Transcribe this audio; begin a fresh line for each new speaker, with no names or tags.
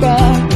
back.